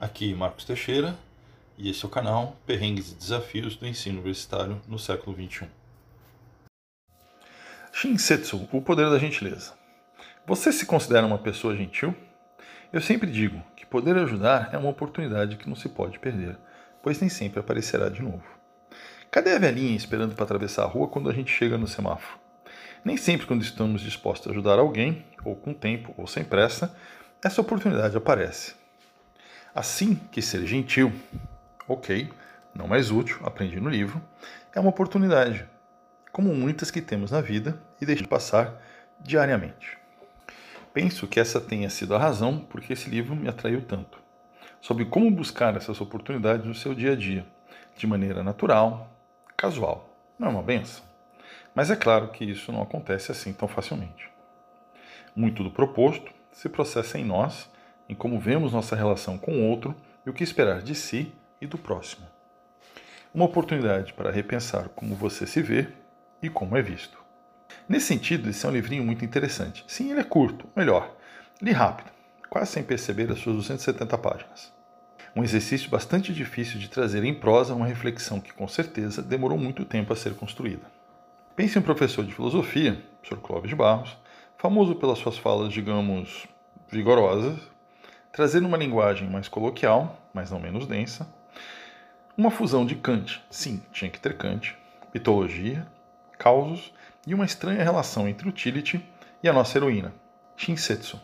Aqui Marcos Teixeira e esse é o canal Perrengues e Desafios do Ensino Universitário no século XXI. Shinsetsu, o poder da gentileza. Você se considera uma pessoa gentil? Eu sempre digo que poder ajudar é uma oportunidade que não se pode perder, pois nem sempre aparecerá de novo. Cadê a velhinha esperando para atravessar a rua quando a gente chega no semáforo? Nem sempre, quando estamos dispostos a ajudar alguém, ou com tempo ou sem pressa, essa oportunidade aparece. Assim que ser gentil, ok, não mais útil, aprendi no livro, é uma oportunidade, como muitas que temos na vida e deixamos de passar diariamente. Penso que essa tenha sido a razão porque esse livro me atraiu tanto. Sobre como buscar essas oportunidades no seu dia a dia, de maneira natural, casual. Não é uma benção? Mas é claro que isso não acontece assim tão facilmente. Muito do proposto se processa em nós em como vemos nossa relação com o outro e o que esperar de si e do próximo. Uma oportunidade para repensar como você se vê e como é visto. Nesse sentido, esse é um livrinho muito interessante. Sim, ele é curto, melhor, li rápido, quase sem perceber as suas 270 páginas. Um exercício bastante difícil de trazer em prosa uma reflexão que, com certeza, demorou muito tempo a ser construída. Pense em um professor de filosofia, Sr. Clóvis de Barros, famoso pelas suas falas, digamos, vigorosas, trazendo uma linguagem mais coloquial, mas não menos densa, uma fusão de Kant, sim, tinha que ter Kant, mitologia, causos e uma estranha relação entre utility e a nossa heroína, Shinsetsu.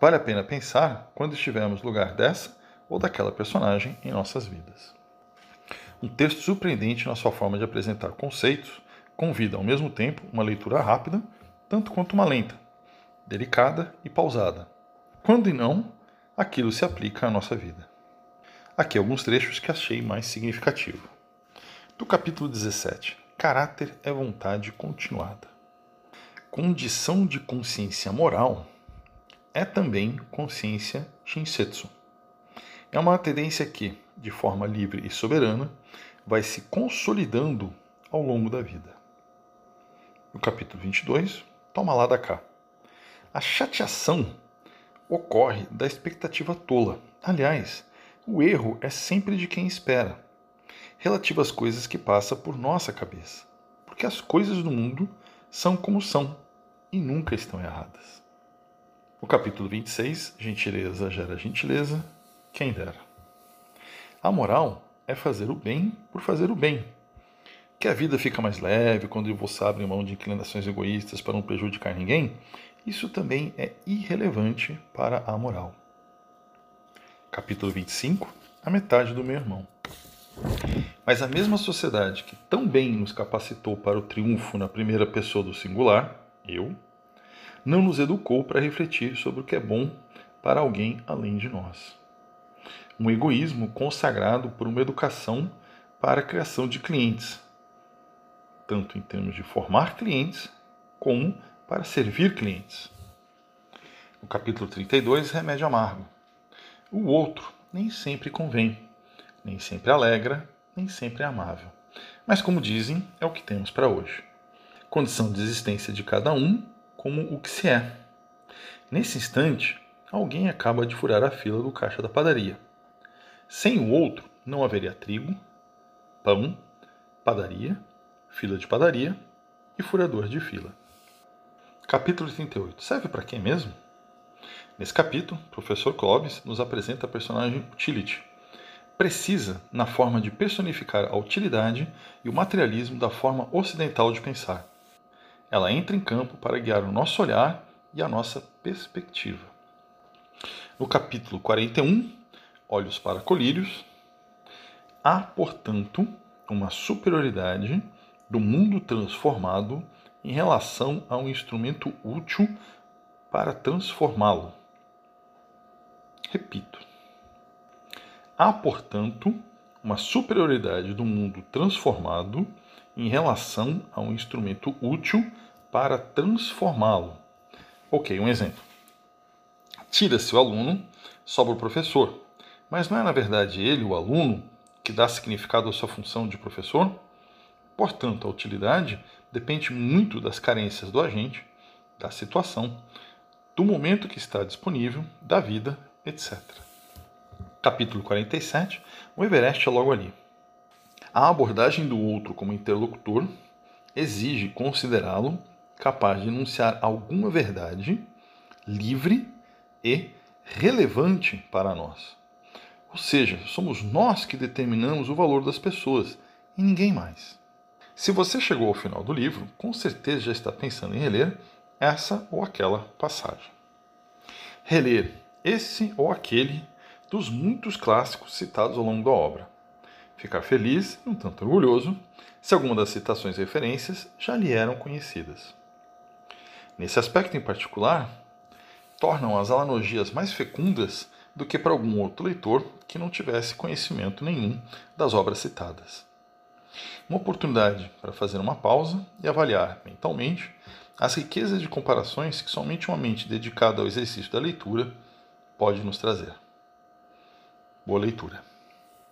Vale a pena pensar quando estivermos no lugar dessa ou daquela personagem em nossas vidas. Um texto surpreendente na sua forma de apresentar conceitos convida ao mesmo tempo uma leitura rápida, tanto quanto uma lenta, delicada e pausada. Quando e não, aquilo se aplica à nossa vida. Aqui alguns trechos que achei mais significativo. Do capítulo 17: Caráter é vontade continuada. Condição de consciência moral é também consciência shinsetsu. É uma tendência que, de forma livre e soberana, vai se consolidando ao longo da vida. No capítulo 22, toma lá da cá. A chateação ocorre da expectativa tola. Aliás, o erro é sempre de quem espera, relativo às coisas que passa por nossa cabeça, porque as coisas do mundo são como são e nunca estão erradas. O capítulo 26, gentileza gera gentileza, quem dera. A moral é fazer o bem por fazer o bem. Que a vida fica mais leve quando você abre mão de inclinações egoístas para não prejudicar ninguém, isso também é irrelevante para a moral. Capítulo 25 A metade do meu irmão. Mas a mesma sociedade que tão bem nos capacitou para o triunfo na primeira pessoa do singular, eu, não nos educou para refletir sobre o que é bom para alguém além de nós. Um egoísmo consagrado por uma educação para a criação de clientes, tanto em termos de formar clientes, como para servir clientes. No capítulo 32, remédio amargo. O outro nem sempre convém, nem sempre alegra, nem sempre é amável. Mas, como dizem, é o que temos para hoje. Condição de existência de cada um como o que se é. Nesse instante, alguém acaba de furar a fila do caixa da padaria. Sem o outro, não haveria trigo, pão, padaria, fila de padaria e furador de fila. Capítulo 38. Serve para quem mesmo? Nesse capítulo, o professor Clovis nos apresenta a personagem Utility. Precisa na forma de personificar a utilidade e o materialismo da forma ocidental de pensar. Ela entra em campo para guiar o nosso olhar e a nossa perspectiva. No capítulo 41, Olhos para Colírios, há, portanto, uma superioridade do mundo transformado em relação a um instrumento útil para transformá-lo. Repito. Há, portanto, uma superioridade do mundo transformado em relação a um instrumento útil para transformá-lo. Ok, um exemplo. Tira-se o aluno, sobra o professor, mas não é na verdade ele, o aluno, que dá significado à sua função de professor? Portanto, a utilidade depende muito das carências do agente, da situação, do momento que está disponível, da vida, etc. Capítulo 47 O Everest é logo ali. A abordagem do outro como interlocutor exige considerá-lo capaz de enunciar alguma verdade livre e relevante para nós. Ou seja, somos nós que determinamos o valor das pessoas e ninguém mais. Se você chegou ao final do livro, com certeza já está pensando em reler essa ou aquela passagem. Reler esse ou aquele dos muitos clássicos citados ao longo da obra. Ficar feliz e um tanto orgulhoso se alguma das citações e referências já lhe eram conhecidas. Nesse aspecto em particular, tornam as analogias mais fecundas do que para algum outro leitor que não tivesse conhecimento nenhum das obras citadas. Uma oportunidade para fazer uma pausa e avaliar mentalmente as riquezas de comparações que somente uma mente dedicada ao exercício da leitura pode nos trazer. Boa leitura.